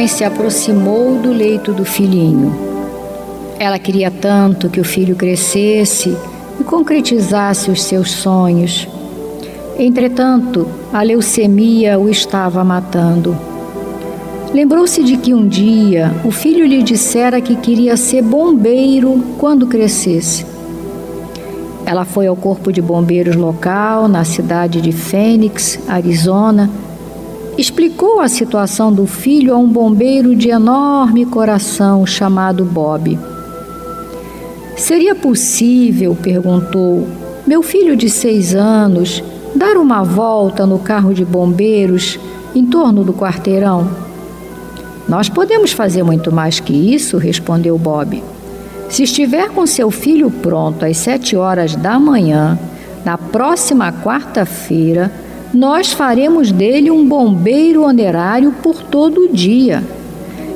Mãe se aproximou do leito do filhinho. Ela queria tanto que o filho crescesse e concretizasse os seus sonhos. Entretanto, a leucemia o estava matando. Lembrou-se de que um dia o filho lhe dissera que queria ser bombeiro quando crescesse. Ela foi ao corpo de bombeiros local, na cidade de Phoenix, Arizona, explicou a situação do filho a um bombeiro de enorme coração chamado Bob. Seria possível, perguntou, meu filho de seis anos, dar uma volta no carro de bombeiros em torno do quarteirão? Nós podemos fazer muito mais que isso, respondeu Bob. Se estiver com seu filho pronto às sete horas da manhã, na próxima quarta-feira, nós faremos dele um bombeiro onerário por todo o dia.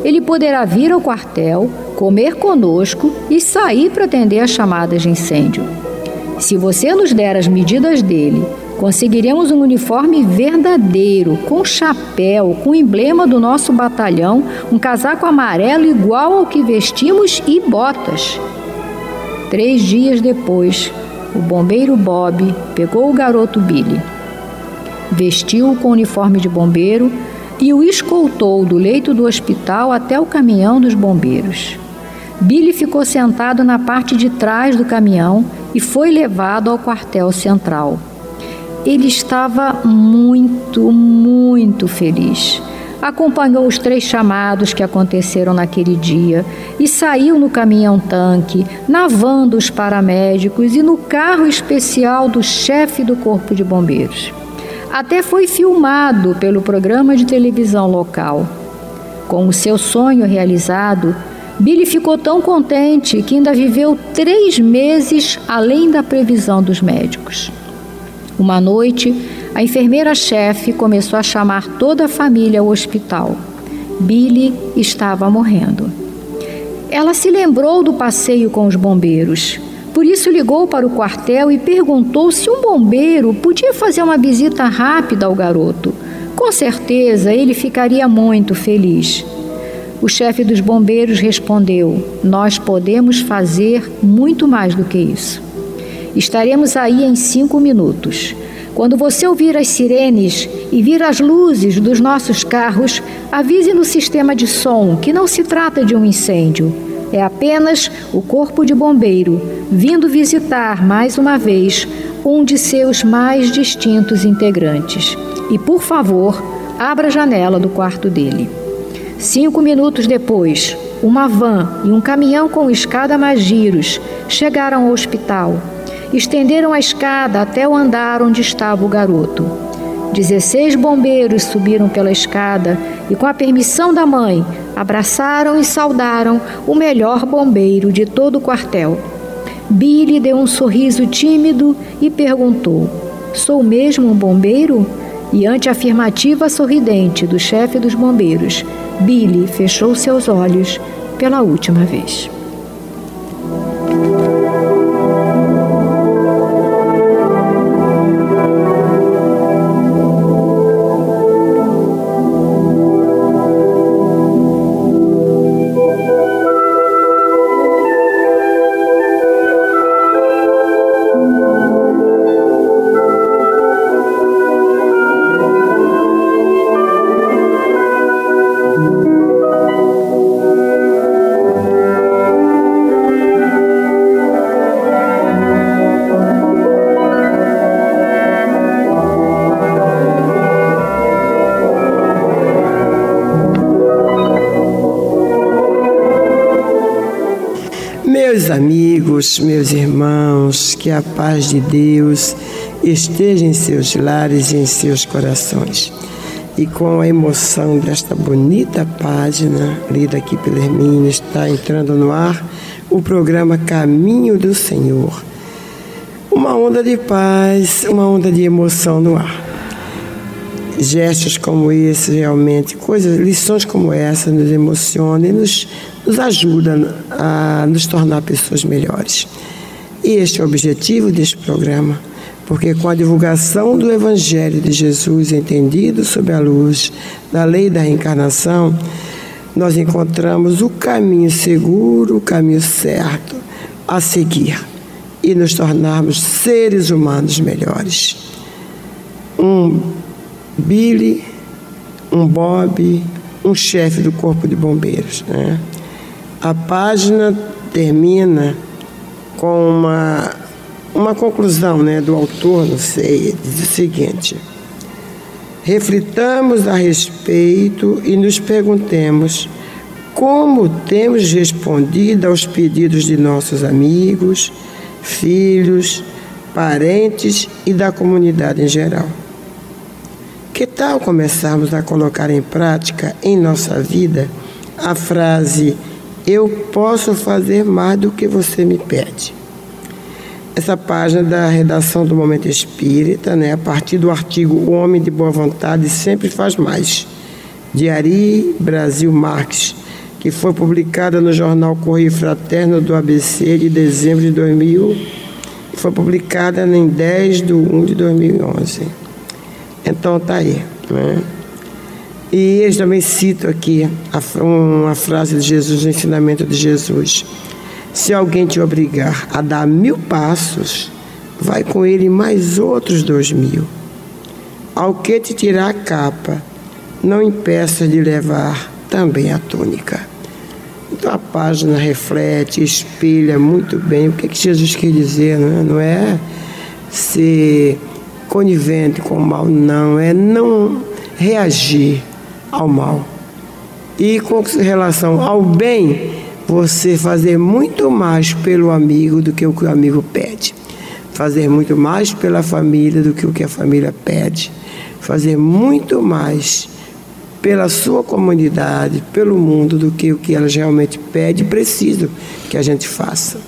Ele poderá vir ao quartel, comer conosco e sair para atender as chamadas de incêndio. Se você nos der as medidas dele, conseguiremos um uniforme verdadeiro, com chapéu, com emblema do nosso batalhão, um casaco amarelo igual ao que vestimos e botas. Três dias depois, o bombeiro Bob pegou o garoto Billy vestiu-o com uniforme de bombeiro e o escoltou do leito do hospital até o caminhão dos bombeiros. Billy ficou sentado na parte de trás do caminhão e foi levado ao quartel central. Ele estava muito, muito feliz. Acompanhou os três chamados que aconteceram naquele dia e saiu no caminhão-tanque, na van dos paramédicos e no carro especial do chefe do Corpo de Bombeiros. Até foi filmado pelo programa de televisão local. Com o seu sonho realizado, Billy ficou tão contente que ainda viveu três meses além da previsão dos médicos. Uma noite, a enfermeira-chefe começou a chamar toda a família ao hospital. Billy estava morrendo. Ela se lembrou do passeio com os bombeiros. Por isso ligou para o quartel e perguntou se um bombeiro podia fazer uma visita rápida ao garoto. Com certeza ele ficaria muito feliz. O chefe dos bombeiros respondeu: Nós podemos fazer muito mais do que isso. Estaremos aí em cinco minutos. Quando você ouvir as sirenes e vir as luzes dos nossos carros, avise no sistema de som que não se trata de um incêndio. É apenas o corpo de bombeiro vindo visitar mais uma vez um de seus mais distintos integrantes. E por favor, abra a janela do quarto dele. Cinco minutos depois, uma van e um caminhão com escada mais giros chegaram ao hospital. Estenderam a escada até o andar onde estava o garoto. Dezesseis bombeiros subiram pela escada e, com a permissão da mãe, abraçaram e saudaram o melhor bombeiro de todo o quartel. Billy deu um sorriso tímido e perguntou: Sou mesmo um bombeiro? E ante a afirmativa sorridente do chefe dos bombeiros, Billy fechou seus olhos pela última vez. Amigos, meus irmãos, que a paz de Deus esteja em seus lares e em seus corações. E com a emoção desta bonita página, lida aqui pelo Hermínio, está entrando no ar o programa Caminho do Senhor. Uma onda de paz, uma onda de emoção no ar. Gestos como esse, realmente, coisas, lições como essa nos emocionam e nos nos ajuda a nos tornar pessoas melhores. E este é o objetivo deste programa, porque com a divulgação do Evangelho de Jesus entendido sob a luz da lei da reencarnação, nós encontramos o caminho seguro, o caminho certo a seguir e nos tornarmos seres humanos melhores. Um Billy, um Bob, um chefe do Corpo de Bombeiros. Né? A página termina com uma, uma conclusão né, do autor, não sei, diz o seguinte: reflitamos a respeito e nos perguntemos como temos respondido aos pedidos de nossos amigos, filhos, parentes e da comunidade em geral. Que tal começarmos a colocar em prática em nossa vida a frase eu posso fazer mais do que você me pede. Essa página da redação do Momento Espírita, né, a partir do artigo O Homem de Boa Vontade Sempre Faz Mais, de Ari Brasil Marques, que foi publicada no jornal Correio Fraterno do ABC de dezembro de 2000 e foi publicada em 10 de 1 de 2011. Então tá aí. Né? E eles também citam aqui uma frase de Jesus, o ensinamento de Jesus. Se alguém te obrigar a dar mil passos, vai com ele mais outros dois mil. Ao que te tirar a capa, não impeça de levar também a túnica. Então a página reflete, espelha muito bem o que, que Jesus quer dizer, não é? Não é ser conivente com o mal, não, é não reagir ao mal. E com relação ao bem, você fazer muito mais pelo amigo do que o que o amigo pede. Fazer muito mais pela família do que o que a família pede. Fazer muito mais pela sua comunidade, pelo mundo, do que o que elas realmente pedem e precisam que a gente faça.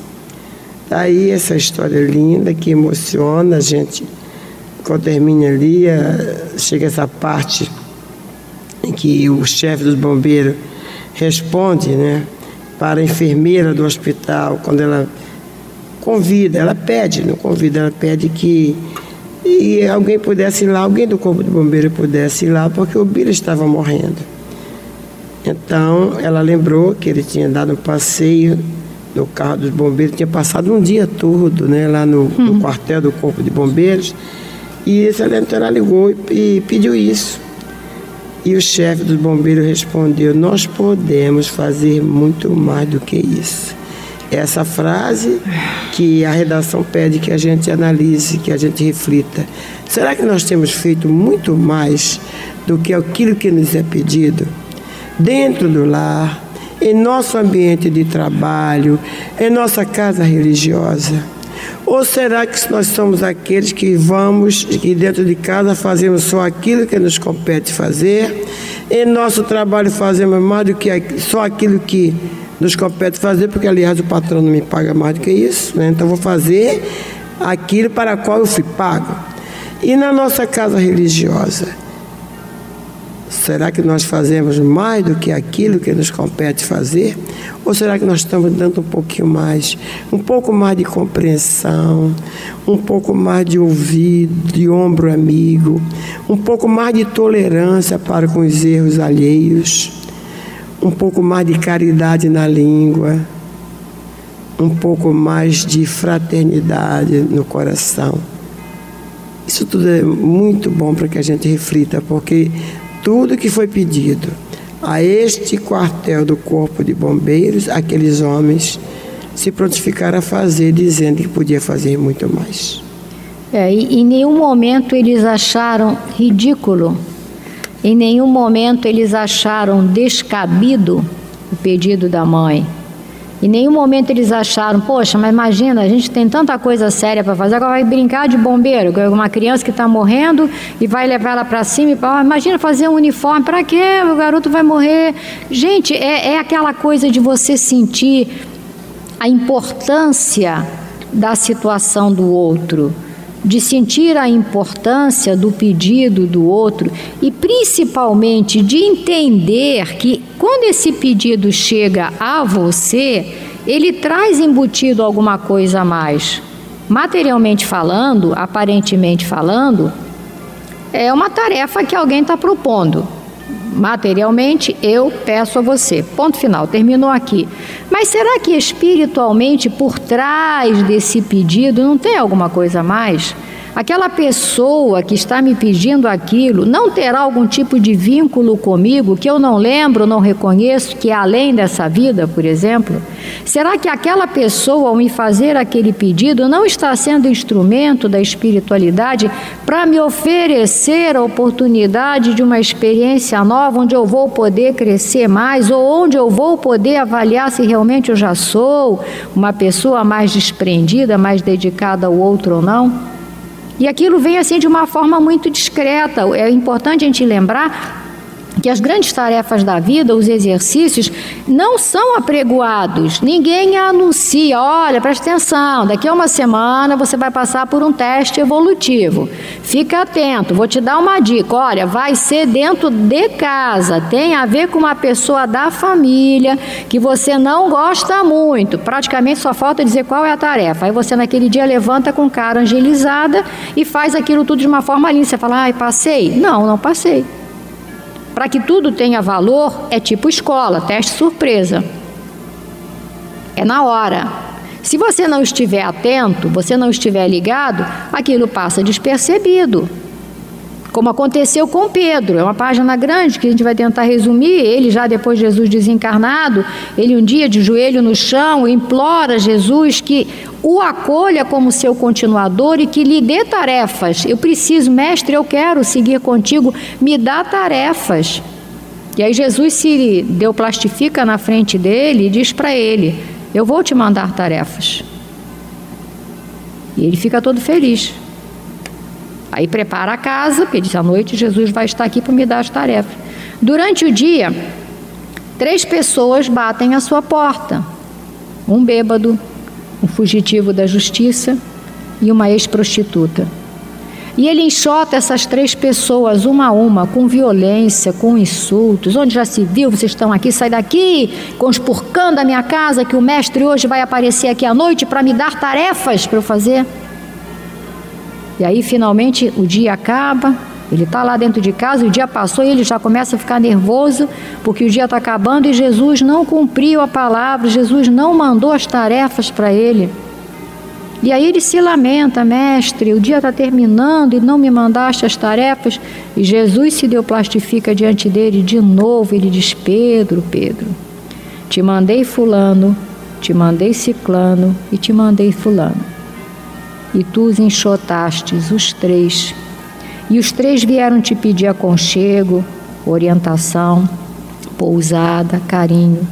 Daí essa história linda que emociona a gente. Quando termina ali, eh, chega essa parte em que o chefe dos bombeiros responde né, para a enfermeira do hospital, quando ela convida, ela pede, não convida, ela pede que e alguém pudesse ir lá, alguém do corpo de bombeiro pudesse ir lá, porque o Bira estava morrendo. Então, ela lembrou que ele tinha dado um passeio no carro dos bombeiros, tinha passado um dia todo né, lá no, no uhum. quartel do corpo de bombeiros, e essa ela ligou e, e pediu isso. E o chefe dos bombeiros respondeu: Nós podemos fazer muito mais do que isso. Essa frase que a redação pede que a gente analise, que a gente reflita. Será que nós temos feito muito mais do que aquilo que nos é pedido? Dentro do lar, em nosso ambiente de trabalho, em nossa casa religiosa? Ou será que nós somos aqueles que vamos, que dentro de casa fazemos só aquilo que nos compete fazer, em nosso trabalho fazemos mais do que só aquilo que nos compete fazer, porque aliás o patrão não me paga mais do que isso, né? então vou fazer aquilo para qual eu fui pago. E na nossa casa religiosa, Será que nós fazemos mais do que aquilo que nos compete fazer? Ou será que nós estamos dando um pouquinho mais, um pouco mais de compreensão, um pouco mais de ouvido, de ombro amigo, um pouco mais de tolerância para com os erros alheios, um pouco mais de caridade na língua, um pouco mais de fraternidade no coração? Isso tudo é muito bom para que a gente reflita, porque tudo que foi pedido a este quartel do Corpo de Bombeiros, aqueles homens se prontificaram a fazer, dizendo que podia fazer muito mais. É, e em nenhum momento eles acharam ridículo, em nenhum momento eles acharam descabido o pedido da mãe. Em nenhum momento eles acharam, poxa, mas imagina, a gente tem tanta coisa séria para fazer, agora vai brincar de bombeiro, uma criança que está morrendo e vai levar ela para cima e para. imagina fazer um uniforme, para quê? O garoto vai morrer. Gente, é, é aquela coisa de você sentir a importância da situação do outro de sentir a importância do pedido do outro e principalmente de entender que quando esse pedido chega a você, ele traz embutido alguma coisa a mais. Materialmente falando, aparentemente falando, é uma tarefa que alguém está propondo. Materialmente, eu peço a você. Ponto final, terminou aqui. Mas será que espiritualmente, por trás desse pedido, não tem alguma coisa mais? Aquela pessoa que está me pedindo aquilo não terá algum tipo de vínculo comigo que eu não lembro, não reconheço, que é além dessa vida, por exemplo? Será que aquela pessoa, ao me fazer aquele pedido, não está sendo instrumento da espiritualidade para me oferecer a oportunidade de uma experiência nova, onde eu vou poder crescer mais, ou onde eu vou poder avaliar se realmente eu já sou uma pessoa mais desprendida, mais dedicada ao outro ou não? E aquilo vem assim de uma forma muito discreta. É importante a gente lembrar que as grandes tarefas da vida, os exercícios, não são apregoados. Ninguém anuncia, olha, presta atenção, daqui a uma semana você vai passar por um teste evolutivo. Fica atento, vou te dar uma dica. Olha, vai ser dentro de casa, tem a ver com uma pessoa da família que você não gosta muito. Praticamente só falta dizer qual é a tarefa. Aí você naquele dia levanta com cara angelizada e faz aquilo tudo de uma forma linda. Você fala, ai, passei? Não, não passei. Para que tudo tenha valor, é tipo escola, teste surpresa. É na hora. Se você não estiver atento, você não estiver ligado, aquilo passa despercebido como aconteceu com Pedro. É uma página grande que a gente vai tentar resumir. Ele, já depois de Jesus desencarnado, ele um dia de joelho no chão implora Jesus que o acolha como seu continuador e que lhe dê tarefas. Eu preciso, mestre, eu quero seguir contigo, me dá tarefas. E aí Jesus se deu plastifica na frente dele e diz para ele: Eu vou te mandar tarefas. E ele fica todo feliz. Aí prepara a casa, porque diz à noite Jesus vai estar aqui para me dar as tarefas. Durante o dia, três pessoas batem à sua porta: um bêbado, um fugitivo da justiça e uma ex-prostituta. E ele enxota essas três pessoas, uma a uma, com violência, com insultos. Onde já se viu, vocês estão aqui, sai daqui, conspurcando a minha casa, que o mestre hoje vai aparecer aqui à noite para me dar tarefas para eu fazer. E aí finalmente o dia acaba, ele está lá dentro de casa, o dia passou e ele já começa a ficar nervoso, porque o dia está acabando e Jesus não cumpriu a palavra, Jesus não mandou as tarefas para ele. E aí ele se lamenta, mestre, o dia está terminando e não me mandaste as tarefas. E Jesus se deu plastifica diante dele de novo. Ele diz: Pedro, Pedro, te mandei Fulano, te mandei Ciclano e te mandei Fulano. E tu os enxotastes, os três. E os três vieram te pedir aconchego, orientação, pousada, carinho.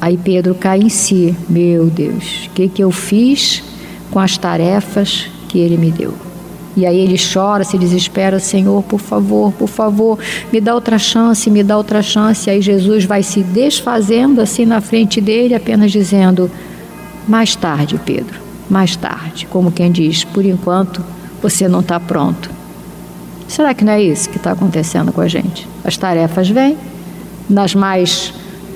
Aí Pedro cai em si: Meu Deus, o que, que eu fiz com as tarefas que ele me deu? E aí ele chora, se desespera: Senhor, por favor, por favor, me dá outra chance, me dá outra chance. E aí Jesus vai se desfazendo assim na frente dele, apenas dizendo: Mais tarde, Pedro, mais tarde. Como quem diz: Por enquanto você não está pronto. Será que não é isso que está acontecendo com a gente? As tarefas vêm nas mais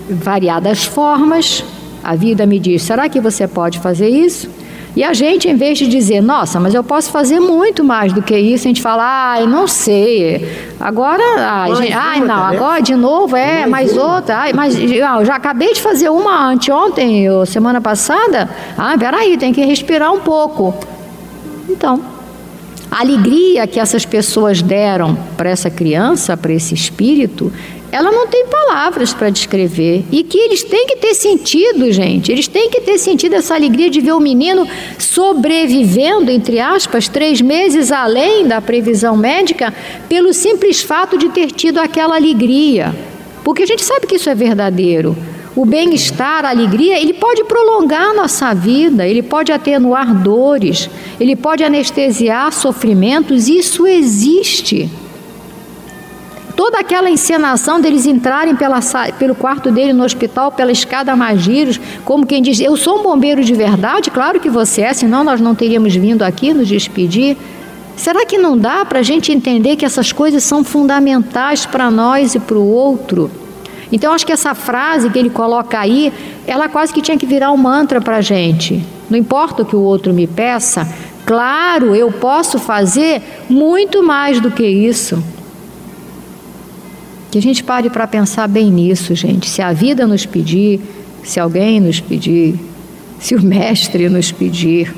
variadas formas. A vida me diz: será que você pode fazer isso? E a gente, em vez de dizer, nossa, mas eu posso fazer muito mais do que isso, a gente fala, ai, não sei. Agora, ai, gente, ai não, agora de novo, é, mais, mais outra. Ai, mas eu já acabei de fazer uma anteontem, ou semana passada. Ah, peraí, tem que respirar um pouco. Então, a alegria que essas pessoas deram para essa criança, para esse espírito, ela não tem palavras para descrever. E que eles têm que ter sentido, gente. Eles têm que ter sentido essa alegria de ver o menino sobrevivendo, entre aspas, três meses além da previsão médica, pelo simples fato de ter tido aquela alegria. Porque a gente sabe que isso é verdadeiro. O bem-estar, a alegria, ele pode prolongar a nossa vida, ele pode atenuar dores, ele pode anestesiar sofrimentos, isso existe toda aquela encenação deles entrarem pela, pelo quarto dele no hospital, pela escada Magírios, como quem diz: Eu sou um bombeiro de verdade, claro que você é, senão nós não teríamos vindo aqui nos despedir. Será que não dá para a gente entender que essas coisas são fundamentais para nós e para o outro? Então, acho que essa frase que ele coloca aí, ela quase que tinha que virar um mantra para a gente. Não importa o que o outro me peça, claro, eu posso fazer muito mais do que isso. Que a gente pare para pensar bem nisso, gente. Se a vida nos pedir, se alguém nos pedir, se o Mestre nos pedir,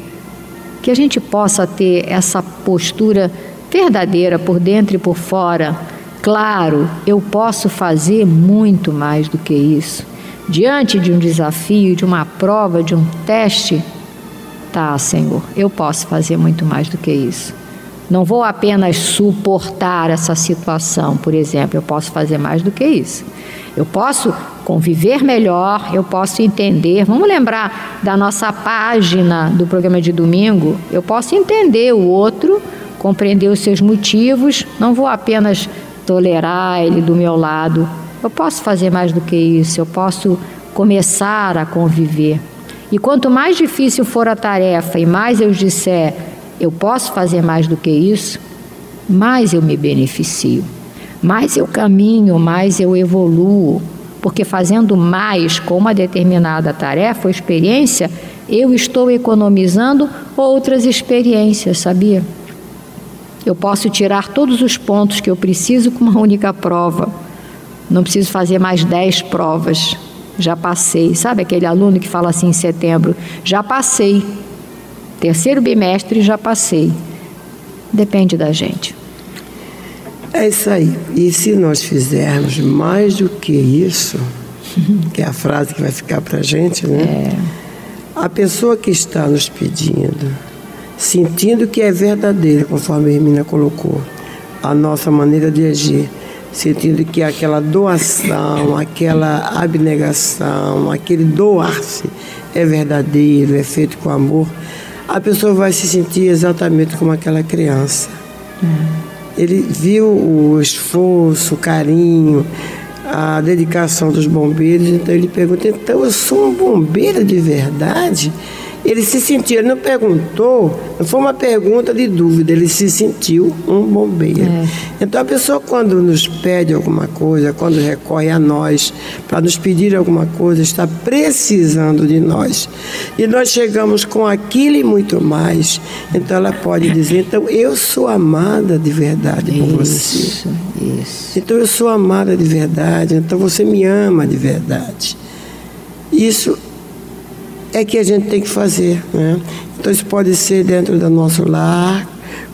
que a gente possa ter essa postura verdadeira por dentro e por fora. Claro, eu posso fazer muito mais do que isso. Diante de um desafio, de uma prova, de um teste, tá, Senhor, eu posso fazer muito mais do que isso. Não vou apenas suportar essa situação, por exemplo, eu posso fazer mais do que isso. Eu posso conviver melhor, eu posso entender. Vamos lembrar da nossa página do programa de domingo? Eu posso entender o outro, compreender os seus motivos, não vou apenas tolerar ele do meu lado. Eu posso fazer mais do que isso, eu posso começar a conviver. E quanto mais difícil for a tarefa e mais eu disser, eu posso fazer mais do que isso, mais eu me beneficio, mais eu caminho, mais eu evoluo, porque fazendo mais com uma determinada tarefa ou experiência, eu estou economizando outras experiências, sabia? Eu posso tirar todos os pontos que eu preciso com uma única prova. Não preciso fazer mais dez provas. Já passei. Sabe aquele aluno que fala assim em setembro? Já passei. Terceiro bimestre já passei. Depende da gente. É isso aí. E se nós fizermos mais do que isso, que é a frase que vai ficar para a gente, né? É. A pessoa que está nos pedindo, sentindo que é verdadeira, conforme a Hermina colocou, a nossa maneira de agir, sentindo que aquela doação, aquela abnegação, aquele doar-se é verdadeiro, é feito com amor, a pessoa vai se sentir exatamente como aquela criança. Ele viu o esforço, o carinho, a dedicação dos bombeiros, então ele pergunta: então eu sou um bombeiro de verdade? Ele se sentiu, ele não perguntou, não foi uma pergunta de dúvida, ele se sentiu um bombeiro. É. Então a pessoa quando nos pede alguma coisa, quando recorre a nós para nos pedir alguma coisa, está precisando de nós. E nós chegamos com aquilo e muito mais. Então ela pode dizer, então eu sou amada de verdade por você. Isso. Então eu sou amada de verdade, então você me ama de verdade. Isso é que a gente tem que fazer. Né? Então, isso pode ser dentro do nosso lar,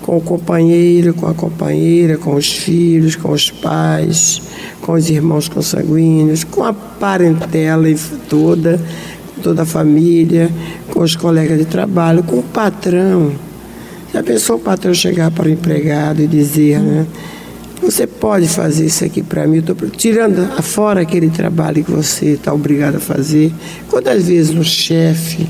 com o companheiro, com a companheira, com os filhos, com os pais, com os irmãos consanguíneos, com a parentela toda, toda a família, com os colegas de trabalho, com o patrão. Já pensou o patrão chegar para o empregado e dizer, né? Você pode fazer isso aqui para mim, estou tirando fora aquele trabalho que você está obrigado a fazer. Quantas vezes no chefe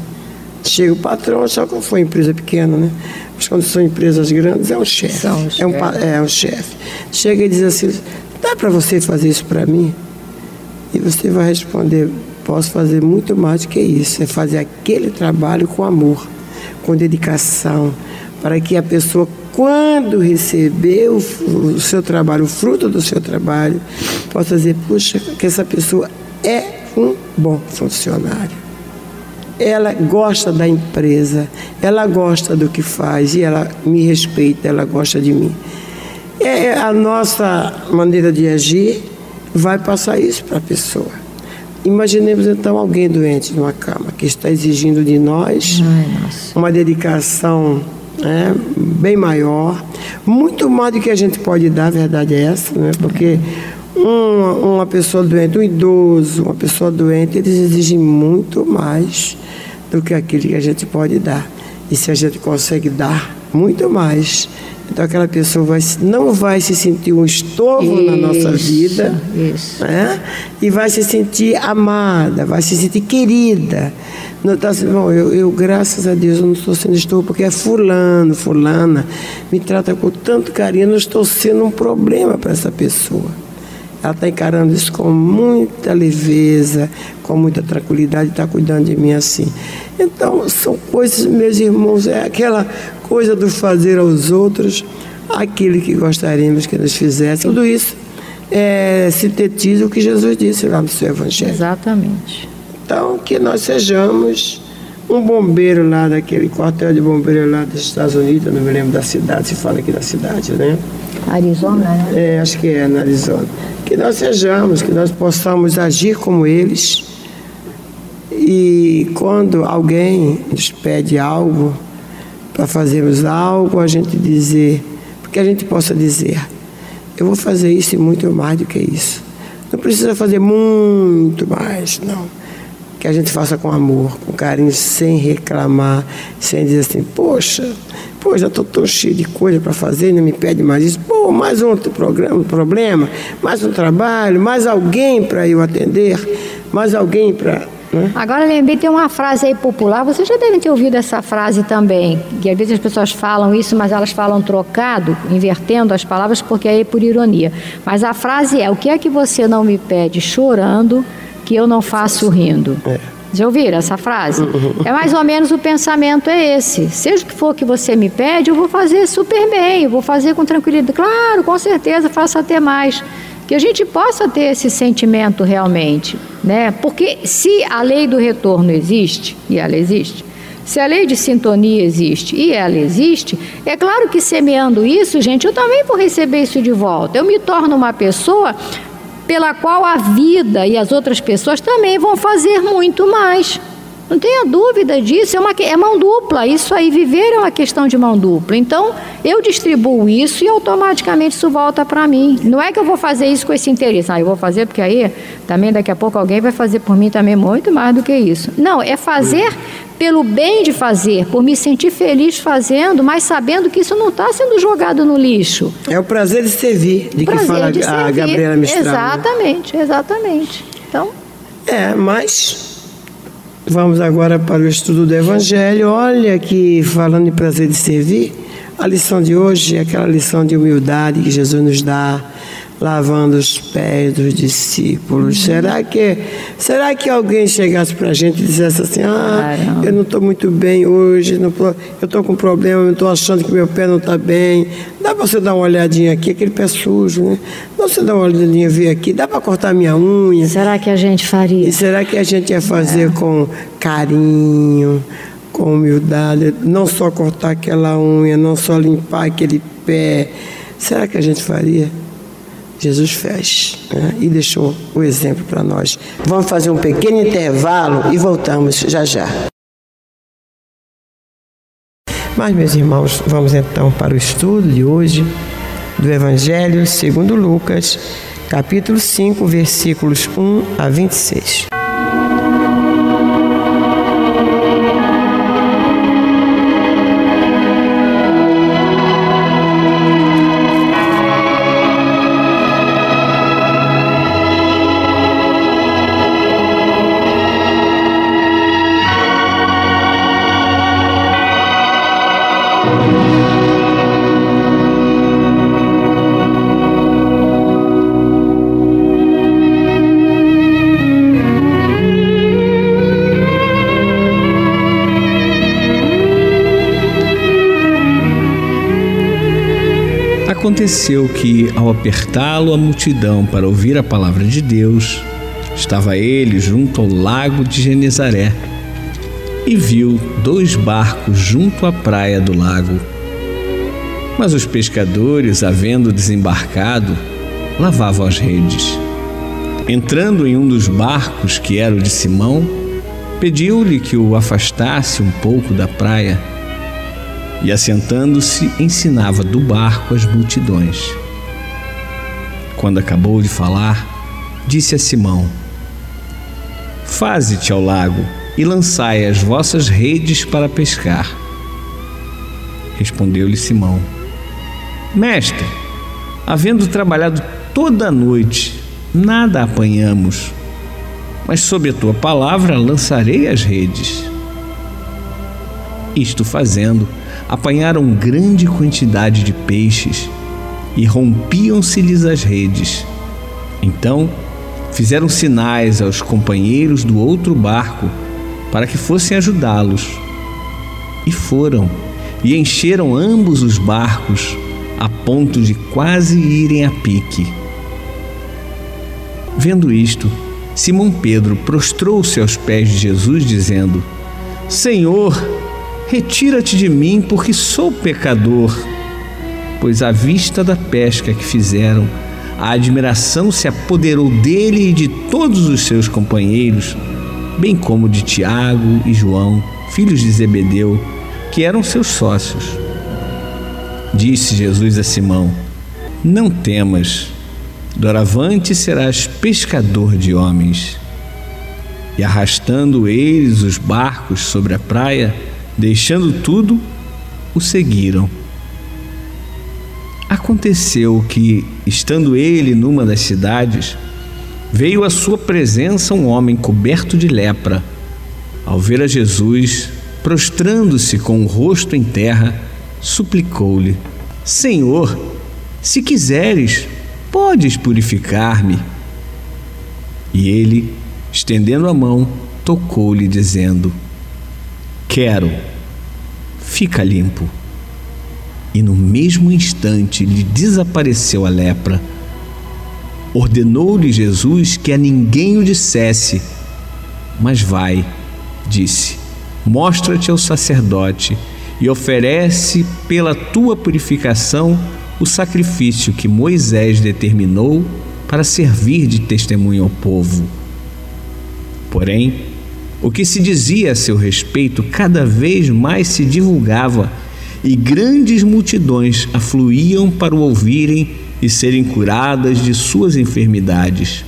chega o patrão, só que foi empresa pequena, né? Mas quando são empresas grandes, é um chefe. É um, é um chefe. Chega e diz assim: dá para você fazer isso para mim? E você vai responder: posso fazer muito mais do que isso. É fazer aquele trabalho com amor, com dedicação, para que a pessoa quando receber o, o, seu trabalho, o fruto do seu trabalho, possa dizer, puxa, que essa pessoa é um bom funcionário. Ela gosta da empresa, ela gosta do que faz e ela me respeita, ela gosta de mim. É, é a nossa maneira de agir vai passar isso para a pessoa. Imaginemos então alguém doente numa cama que está exigindo de nós uma dedicação né, bem maior, muito mais do que a gente pode dar, a verdade é essa, né, porque uma, uma pessoa doente, um idoso, uma pessoa doente, eles exigem muito mais do que aquilo que a gente pode dar. E se a gente consegue dar muito mais, então aquela pessoa vai, não vai se sentir um estorvo isso, na nossa vida, isso. Né? e vai se sentir amada, vai se sentir querida. Não tá bom, eu, eu, graças a Deus, eu não estou sendo estorvo, porque é fulano, fulana, me trata com tanto carinho, eu não estou sendo um problema para essa pessoa. Ela está encarando isso com muita leveza, com muita tranquilidade, está cuidando de mim assim. Então, são coisas, meus irmãos, é aquela coisa do fazer aos outros aquilo que gostaríamos que nos fizesse. Tudo isso é, sintetiza o que Jesus disse lá no seu Evangelho. Exatamente. Então, que nós sejamos um bombeiro lá daquele quartel de bombeiro lá dos Estados Unidos, não me lembro da cidade, se fala aqui da cidade, né? Arizona, né? É, acho que é na Arizona. Que nós sejamos, que nós possamos agir como eles. E quando alguém nos pede algo, para fazermos algo, a gente dizer, porque a gente possa dizer, eu vou fazer isso e muito mais do que isso. Não precisa fazer muito mais, não que a gente faça com amor, com carinho, sem reclamar, sem dizer assim, poxa, pô, já estou tão cheio de coisa para fazer, não me pede mais isso. Pô, mais um programa, problema, mais um trabalho, mais alguém para eu atender, mais alguém para. Né? Agora lembrei, tem uma frase aí popular, vocês já devem ter ouvido essa frase também, que às vezes as pessoas falam isso, mas elas falam trocado, invertendo as palavras, porque aí é por ironia. Mas a frase é: o que é que você não me pede chorando? Que eu não faço rindo. É. Já ouviram essa frase? É mais ou menos o pensamento é esse. Seja o que for que você me pede, eu vou fazer super bem, eu vou fazer com tranquilidade. Claro, com certeza, faça até mais. Que a gente possa ter esse sentimento realmente, né? Porque se a lei do retorno existe, e ela existe, se a lei de sintonia existe e ela existe, é claro que semeando isso, gente, eu também vou receber isso de volta. Eu me torno uma pessoa pela qual a vida e as outras pessoas também vão fazer muito mais. Não tenha dúvida disso, é, uma, é mão dupla. Isso aí, viver é uma questão de mão dupla. Então, eu distribuo isso e automaticamente isso volta para mim. Não é que eu vou fazer isso com esse interesse. Ah, eu vou fazer porque aí também daqui a pouco alguém vai fazer por mim também muito mais do que isso. Não, é fazer pelo bem de fazer, por me sentir feliz fazendo, mas sabendo que isso não está sendo jogado no lixo. É o prazer de servir, de prazer que fala de a Gabriela Mistral. Né? Exatamente, exatamente. Então. É, mas vamos agora para o estudo do Evangelho. Olha que falando em prazer de servir, a lição de hoje é aquela lição de humildade que Jesus nos dá lavando os pés dos discípulos. Será que, será que alguém chegasse para a gente e dissesse assim: Ah, eu não estou muito bem hoje, não eu estou com problema, eu estou achando que meu pé não está bem. Dá para você dar uma olhadinha aqui, aquele pé sujo, né? Dá para você dar uma olhadinha ver aqui, dá para cortar minha unha. Será que a gente faria? E será que a gente ia fazer é. com carinho? Com humildade, não só cortar aquela unha, não só limpar aquele pé. Será que a gente faria? Jesus fez né? e deixou o exemplo para nós. Vamos fazer um pequeno intervalo e voltamos já já. Mas, meus irmãos, vamos então para o estudo de hoje do Evangelho segundo Lucas, capítulo 5, versículos 1 a 26. Aconteceu que, ao apertá-lo a multidão para ouvir a palavra de Deus, estava ele junto ao lago de Genezaré e viu dois barcos junto à praia do lago. Mas os pescadores, havendo desembarcado, lavavam as redes. Entrando em um dos barcos, que era o de Simão, pediu-lhe que o afastasse um pouco da praia e, assentando-se, ensinava do barco as multidões. Quando acabou de falar, disse a Simão: Faze-te ao lago e lançai as vossas redes para pescar. Respondeu-lhe Simão: Mestre, havendo trabalhado toda a noite, nada apanhamos, mas sob a tua palavra lançarei as redes. Isto fazendo, apanharam grande quantidade de peixes e rompiam-se-lhes as redes. Então fizeram sinais aos companheiros do outro barco para que fossem ajudá-los. E foram, e encheram ambos os barcos a ponto de quase irem a pique. Vendo isto, Simão Pedro prostrou-se aos pés de Jesus, dizendo: Senhor, Retira-te de mim, porque sou pecador. Pois à vista da pesca que fizeram, a admiração se apoderou dele e de todos os seus companheiros, bem como de Tiago e João, filhos de Zebedeu, que eram seus sócios. Disse Jesus a Simão: Não temas, doravante serás pescador de homens. E arrastando eles os barcos sobre a praia, Deixando tudo, o seguiram. Aconteceu que, estando ele numa das cidades, veio à sua presença um homem coberto de lepra. Ao ver a Jesus, prostrando-se com o rosto em terra, suplicou-lhe: Senhor, se quiseres, podes purificar-me. E ele, estendendo a mão, tocou-lhe, dizendo: Quero, fica limpo. E no mesmo instante lhe desapareceu a lepra. Ordenou-lhe Jesus que a ninguém o dissesse, mas vai, disse, mostra-te ao sacerdote e oferece pela tua purificação o sacrifício que Moisés determinou para servir de testemunho ao povo. Porém, o que se dizia a seu respeito cada vez mais se divulgava e grandes multidões afluíam para o ouvirem e serem curadas de suas enfermidades.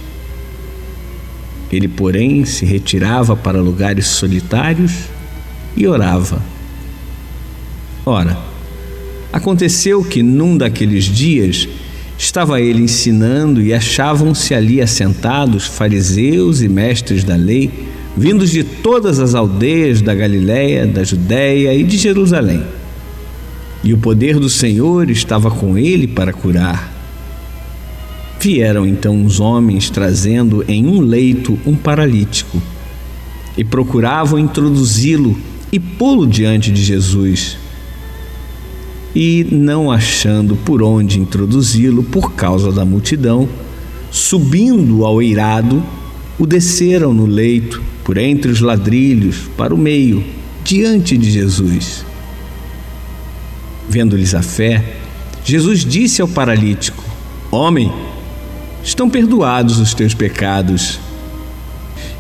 Ele, porém, se retirava para lugares solitários e orava. Ora, aconteceu que num daqueles dias estava ele ensinando e achavam-se ali assentados fariseus e mestres da lei vindos de todas as aldeias da Galiléia, da Judéia e de Jerusalém. E o poder do Senhor estava com ele para curar. Vieram então uns homens trazendo em um leito um paralítico e procuravam introduzi-lo e pô-lo diante de Jesus. E, não achando por onde introduzi-lo por causa da multidão, subindo ao eirado, o desceram no leito por entre os ladrilhos, para o meio, diante de Jesus. Vendo-lhes a fé, Jesus disse ao paralítico: Homem, estão perdoados os teus pecados.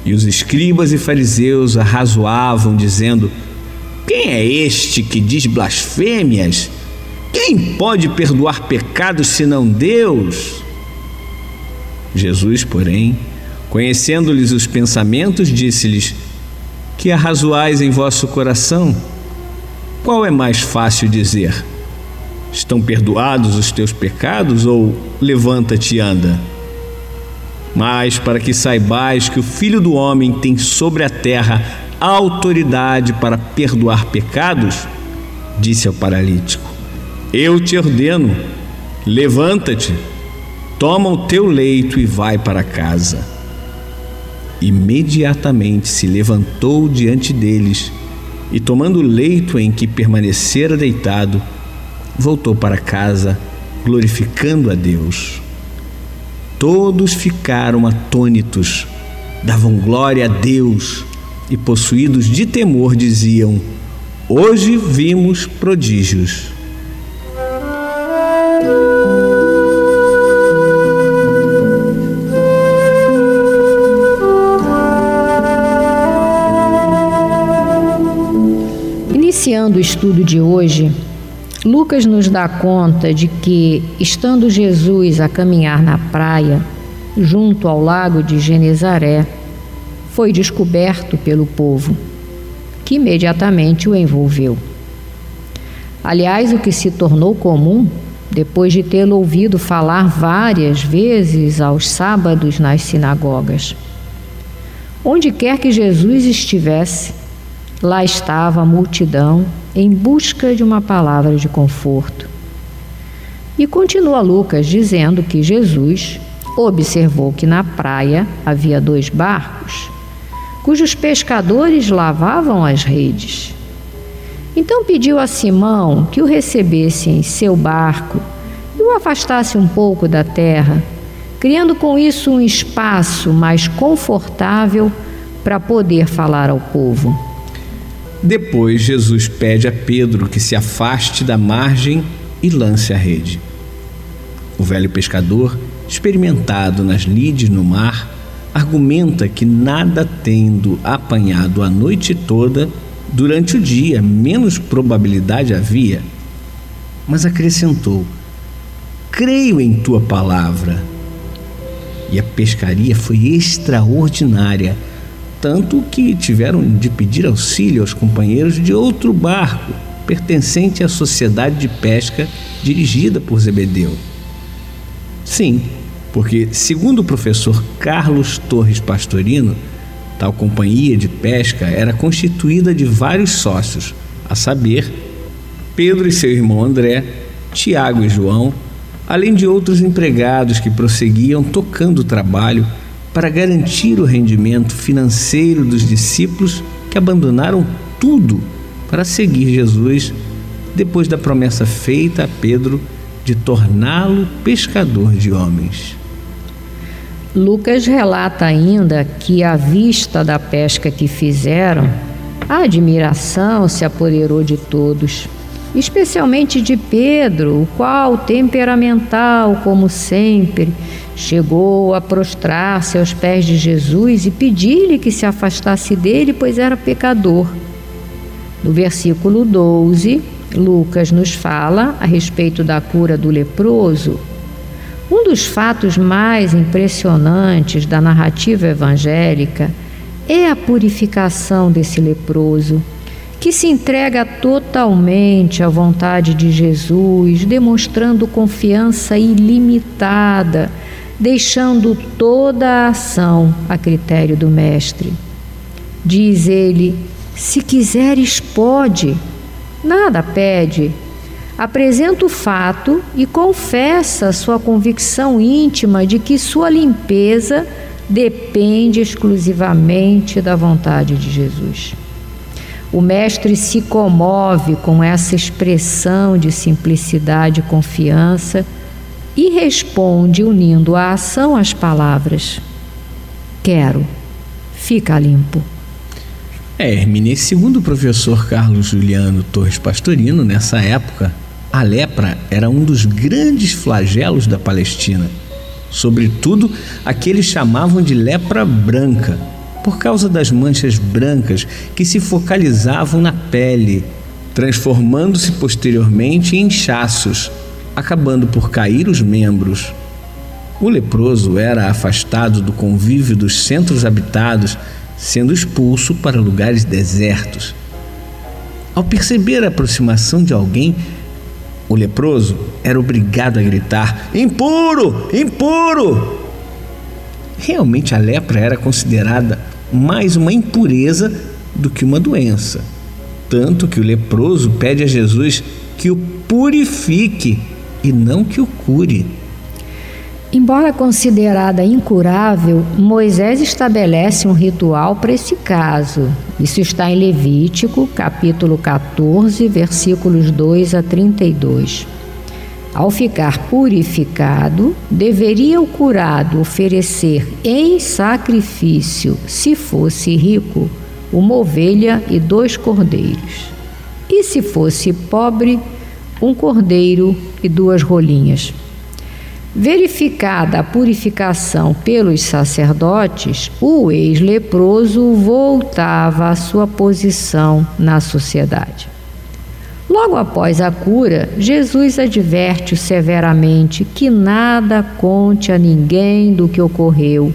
E os escribas e fariseus arrazoavam, dizendo: Quem é este que diz blasfêmias? Quem pode perdoar pecados senão Deus? Jesus, porém, conhecendo-lhes os pensamentos, disse-lhes: Que arrazoais em vosso coração? Qual é mais fácil dizer? Estão perdoados os teus pecados ou levanta-te e anda? Mas para que saibais que o Filho do Homem tem sobre a terra autoridade para perdoar pecados, disse ao paralítico: Eu te ordeno, levanta-te, toma o teu leito e vai para casa. Imediatamente se levantou diante deles e, tomando o leito em que permanecera deitado, voltou para casa, glorificando a Deus. Todos ficaram atônitos, davam glória a Deus e, possuídos de temor, diziam: Hoje vimos prodígios. Iniciando o estudo de hoje, Lucas nos dá conta de que, estando Jesus a caminhar na praia, junto ao lago de Genezaré, foi descoberto pelo povo, que imediatamente o envolveu. Aliás, o que se tornou comum, depois de tê-lo ouvido falar várias vezes aos sábados nas sinagogas. Onde quer que Jesus estivesse, lá estava a multidão em busca de uma palavra de conforto. E continua Lucas dizendo que Jesus observou que na praia havia dois barcos, cujos pescadores lavavam as redes. Então pediu a Simão que o recebesse em seu barco e o afastasse um pouco da terra, criando com isso um espaço mais confortável para poder falar ao povo. Depois, Jesus pede a Pedro que se afaste da margem e lance a rede. O velho pescador, experimentado nas lides no mar, argumenta que nada tendo apanhado a noite toda, durante o dia menos probabilidade havia, mas acrescentou: Creio em tua palavra. E a pescaria foi extraordinária tanto que tiveram de pedir auxílio aos companheiros de outro barco pertencente à sociedade de pesca dirigida por Zebedeu. Sim, porque, segundo o professor Carlos Torres Pastorino, tal companhia de pesca era constituída de vários sócios, a saber, Pedro e seu irmão André, Tiago e João, além de outros empregados que prosseguiam tocando o trabalho para garantir o rendimento financeiro dos discípulos que abandonaram tudo para seguir Jesus depois da promessa feita a Pedro de torná-lo pescador de homens. Lucas relata ainda que, à vista da pesca que fizeram, a admiração se apoderou de todos, especialmente de Pedro, o qual, temperamental como sempre, Chegou a prostrar-se aos pés de Jesus e pedir-lhe que se afastasse dele, pois era pecador. No versículo 12, Lucas nos fala a respeito da cura do leproso. Um dos fatos mais impressionantes da narrativa evangélica é a purificação desse leproso, que se entrega totalmente à vontade de Jesus, demonstrando confiança ilimitada deixando toda a ação a critério do Mestre. Diz ele: Se quiseres, pode, nada pede. Apresenta o fato e confessa sua convicção íntima de que sua limpeza depende exclusivamente da vontade de Jesus. O Mestre se comove com essa expressão de simplicidade e confiança e responde unindo a ação às palavras: Quero, fica limpo. É, Hermine, segundo o professor Carlos Juliano Torres Pastorino, nessa época, a lepra era um dos grandes flagelos da Palestina, sobretudo a que eles chamavam de lepra branca, por causa das manchas brancas que se focalizavam na pele, transformando-se posteriormente em inchaços, acabando por cair os membros. O leproso era afastado do convívio dos centros habitados, sendo expulso para lugares desertos. Ao perceber a aproximação de alguém, o leproso era obrigado a gritar: Impuro! Impuro! Realmente a lepra era considerada mais uma impureza do que uma doença. Tanto que o leproso pede a Jesus que o purifique e não que o cure. Embora considerada incurável, Moisés estabelece um ritual para esse caso. Isso está em Levítico, capítulo 14, versículos 2 a 32. Ao ficar purificado, deveria o curado oferecer em sacrifício, se fosse rico, uma ovelha e dois cordeiros. E se fosse pobre, um cordeiro e duas rolinhas. Verificada a purificação pelos sacerdotes, o ex-leproso voltava à sua posição na sociedade. Logo após a cura, Jesus adverte-o severamente que nada conte a ninguém do que ocorreu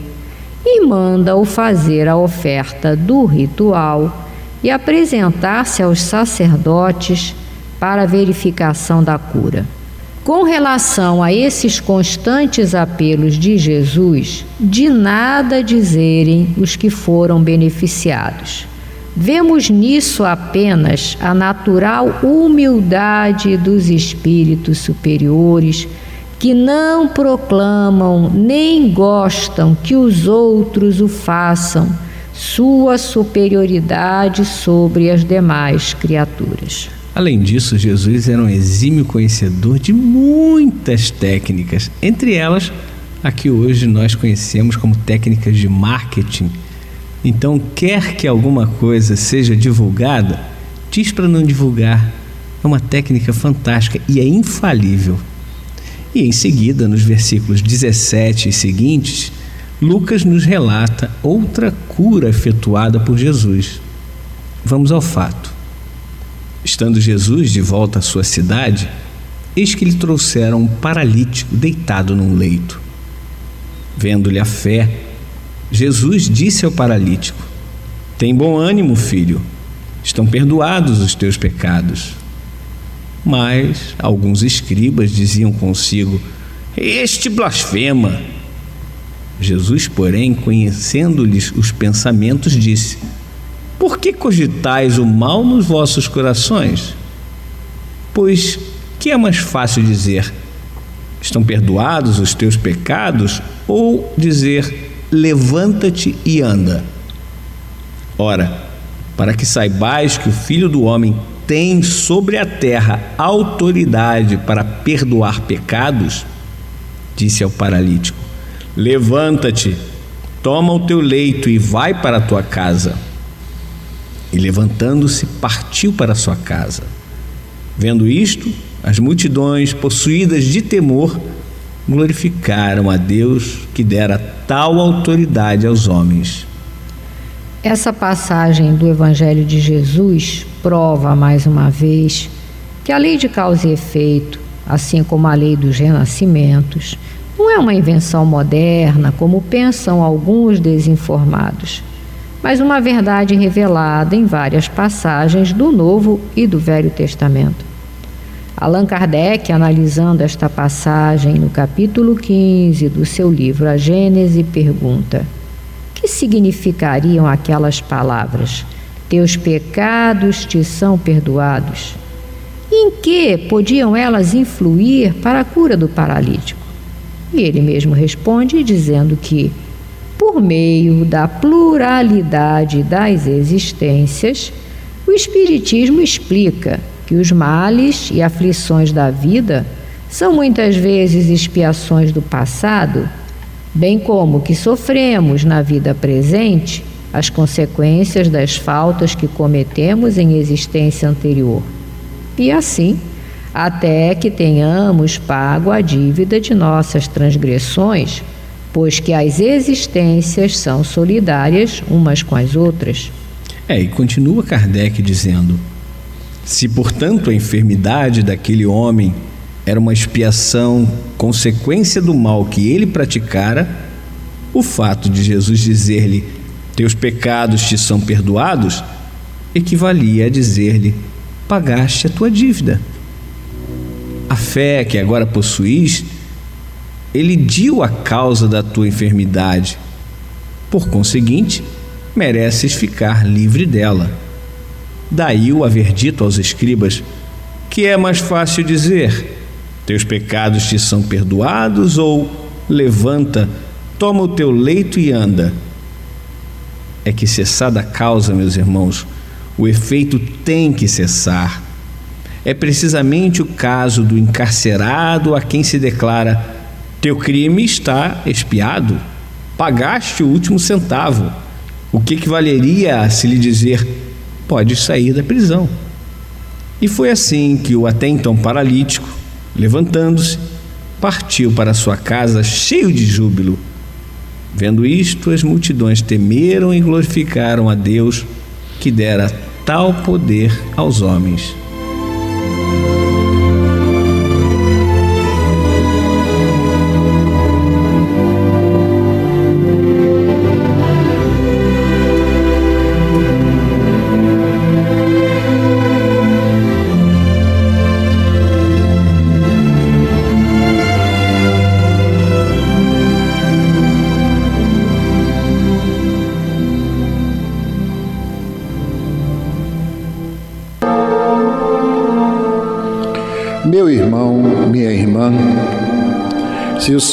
e manda-o fazer a oferta do ritual e apresentar-se aos sacerdotes para verificação da cura. Com relação a esses constantes apelos de Jesus, de nada dizerem os que foram beneficiados. Vemos nisso apenas a natural humildade dos espíritos superiores que não proclamam nem gostam que os outros o façam, sua superioridade sobre as demais criaturas. Além disso, Jesus era um exímio conhecedor de muitas técnicas, entre elas a que hoje nós conhecemos como técnicas de marketing. Então, quer que alguma coisa seja divulgada, diz para não divulgar. É uma técnica fantástica e é infalível. E em seguida, nos versículos 17 e seguintes, Lucas nos relata outra cura efetuada por Jesus. Vamos ao fato. Estando Jesus de volta à sua cidade, eis que lhe trouxeram um paralítico deitado num leito. Vendo-lhe a fé, Jesus disse ao paralítico: Tem bom ânimo, filho, estão perdoados os teus pecados. Mas alguns escribas diziam consigo: Este blasfema. Jesus, porém, conhecendo-lhes os pensamentos, disse: por que cogitais o mal nos vossos corações? Pois que é mais fácil dizer: estão perdoados os teus pecados, ou dizer: levanta-te e anda? Ora, para que saibais que o Filho do Homem tem sobre a terra autoridade para perdoar pecados, disse ao paralítico: Levanta-te, toma o teu leito e vai para a tua casa. E levantando-se, partiu para sua casa. Vendo isto, as multidões, possuídas de temor, glorificaram a Deus que dera tal autoridade aos homens. Essa passagem do Evangelho de Jesus prova mais uma vez que a lei de causa e efeito, assim como a lei dos renascimentos, não é uma invenção moderna como pensam alguns desinformados mas uma verdade revelada em várias passagens do Novo e do Velho Testamento. Allan Kardec, analisando esta passagem no capítulo 15 do seu livro A Gênese, pergunta: Que significariam aquelas palavras? Teus pecados te são perdoados. em que podiam elas influir para a cura do paralítico? E ele mesmo responde dizendo que por meio da pluralidade das existências, o Espiritismo explica que os males e aflições da vida são muitas vezes expiações do passado, bem como que sofremos na vida presente as consequências das faltas que cometemos em existência anterior. E assim, até que tenhamos pago a dívida de nossas transgressões pois que as existências são solidárias umas com as outras. É, e continua Kardec dizendo: se, portanto, a enfermidade daquele homem era uma expiação, consequência do mal que ele praticara, o fato de Jesus dizer-lhe: Teus pecados te são perdoados, equivalia a dizer-lhe: Pagaste a tua dívida. A fé que agora possuís elidiu a causa da tua enfermidade. Por conseguinte, mereces ficar livre dela. Daí o haver dito aos escribas que é mais fácil dizer: Teus pecados te são perdoados, ou levanta, toma o teu leito e anda. É que cessada a causa, meus irmãos, o efeito tem que cessar. É precisamente o caso do encarcerado a quem se declara: Teu crime está expiado, pagaste o último centavo. O que, que valeria se lhe dizer: Pode sair da prisão? E foi assim que o até então paralítico, levantando-se, partiu para sua casa cheio de júbilo. Vendo isto, as multidões temeram e glorificaram a Deus que dera tal poder aos homens.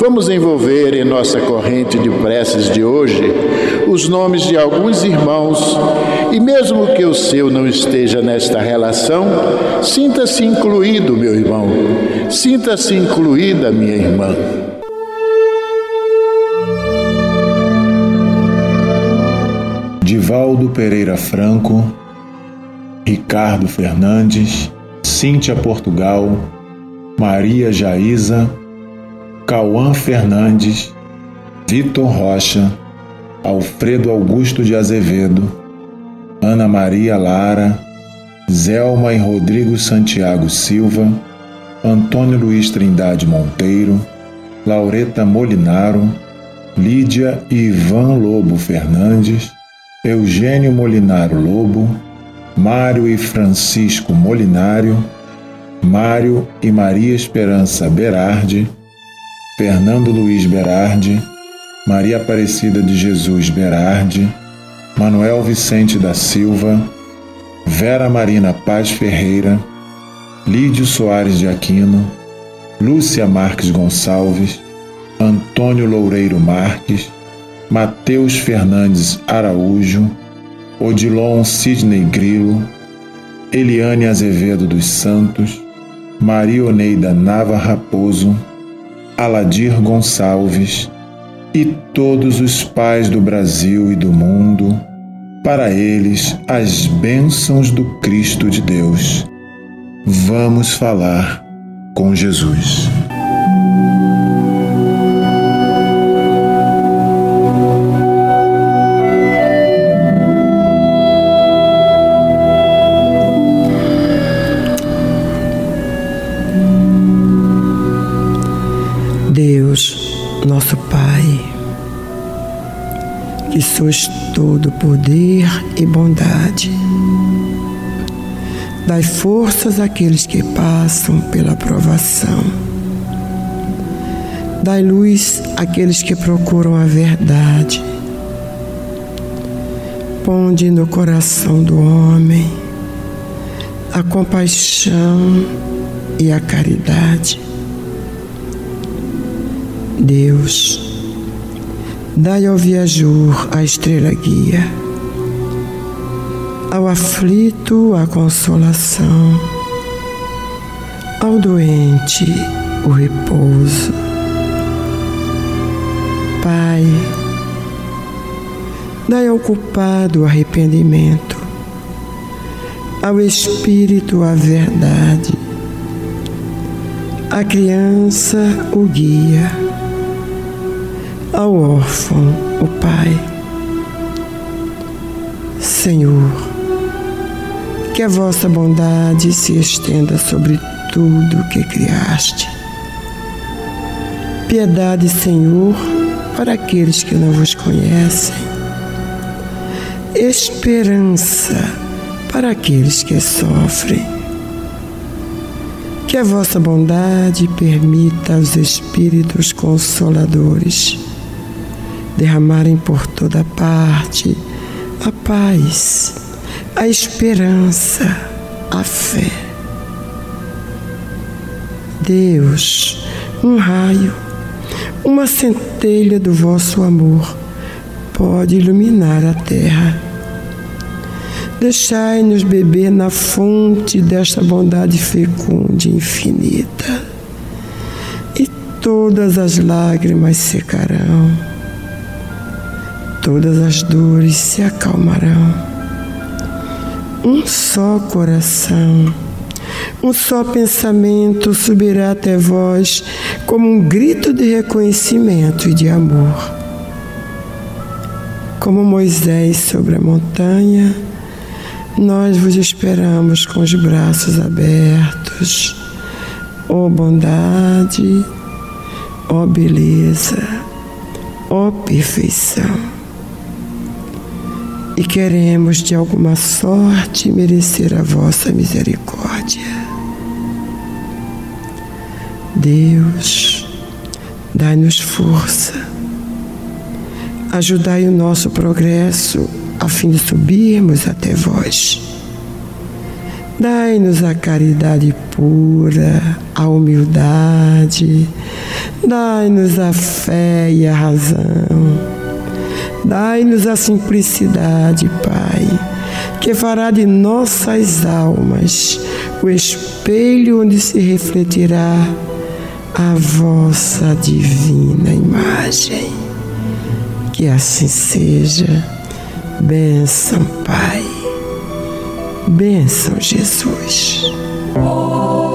Vamos envolver em nossa corrente de preces de hoje os nomes de alguns irmãos e, mesmo que o seu não esteja nesta relação, sinta-se incluído, meu irmão, sinta-se incluída, minha irmã. Divaldo Pereira Franco, Ricardo Fernandes, Cíntia Portugal, Maria Jaísa, Cauã Fernandes, Vitor Rocha, Alfredo Augusto de Azevedo, Ana Maria Lara, Zelma e Rodrigo Santiago Silva, Antônio Luiz Trindade Monteiro, Laureta Molinaro, Lídia e Ivan Lobo Fernandes, Eugênio Molinaro Lobo, Mário e Francisco Molinário, Mário e Maria Esperança Berardi, Fernando Luiz Berardi, Maria Aparecida de Jesus Berardi, Manuel Vicente da Silva, Vera Marina Paz Ferreira, Lídio Soares de Aquino, Lúcia Marques Gonçalves, Antônio Loureiro Marques, Mateus Fernandes Araújo, Odilon Sidney Grilo, Eliane Azevedo dos Santos, Marioneida Nava Raposo, Aladir Gonçalves e todos os pais do Brasil e do mundo, para eles as bênçãos do Cristo de Deus. Vamos falar com Jesus. Poder e bondade. Dai forças àqueles que passam pela provação. Dai luz àqueles que procuram a verdade. Ponde no coração do homem a compaixão e a caridade Deus, dai ao viajor a estrela guia, ao aflito a consolação, ao doente o repouso. Pai, dai ao culpado o arrependimento, ao espírito a verdade, à criança o guia ao órfão o Pai. Senhor, que a vossa bondade se estenda sobre tudo que criaste. Piedade, Senhor, para aqueles que não vos conhecem. Esperança para aqueles que sofrem. Que a vossa bondade permita aos Espíritos Consoladores derramarem por toda parte a paz, a esperança, a fé. Deus, um raio, uma centelha do vosso amor pode iluminar a terra. Deixai-nos beber na fonte desta bondade fecunda e infinita, e todas as lágrimas secarão todas as dores se acalmarão. Um só coração, um só pensamento subirá até vós como um grito de reconhecimento e de amor. Como Moisés sobre a montanha, nós vos esperamos com os braços abertos. Ó oh bondade, ó oh beleza, ó oh perfeição e queremos de alguma sorte merecer a vossa misericórdia. Deus, dai-nos força, ajudai o nosso progresso a fim de subirmos até vós. Dai-nos a caridade pura, a humildade, dai-nos a fé e a razão Dai-nos a simplicidade, Pai, que fará de nossas almas o espelho onde se refletirá a vossa divina imagem. Que assim seja. Bênção, Pai. Bênção, Jesus. vespertinas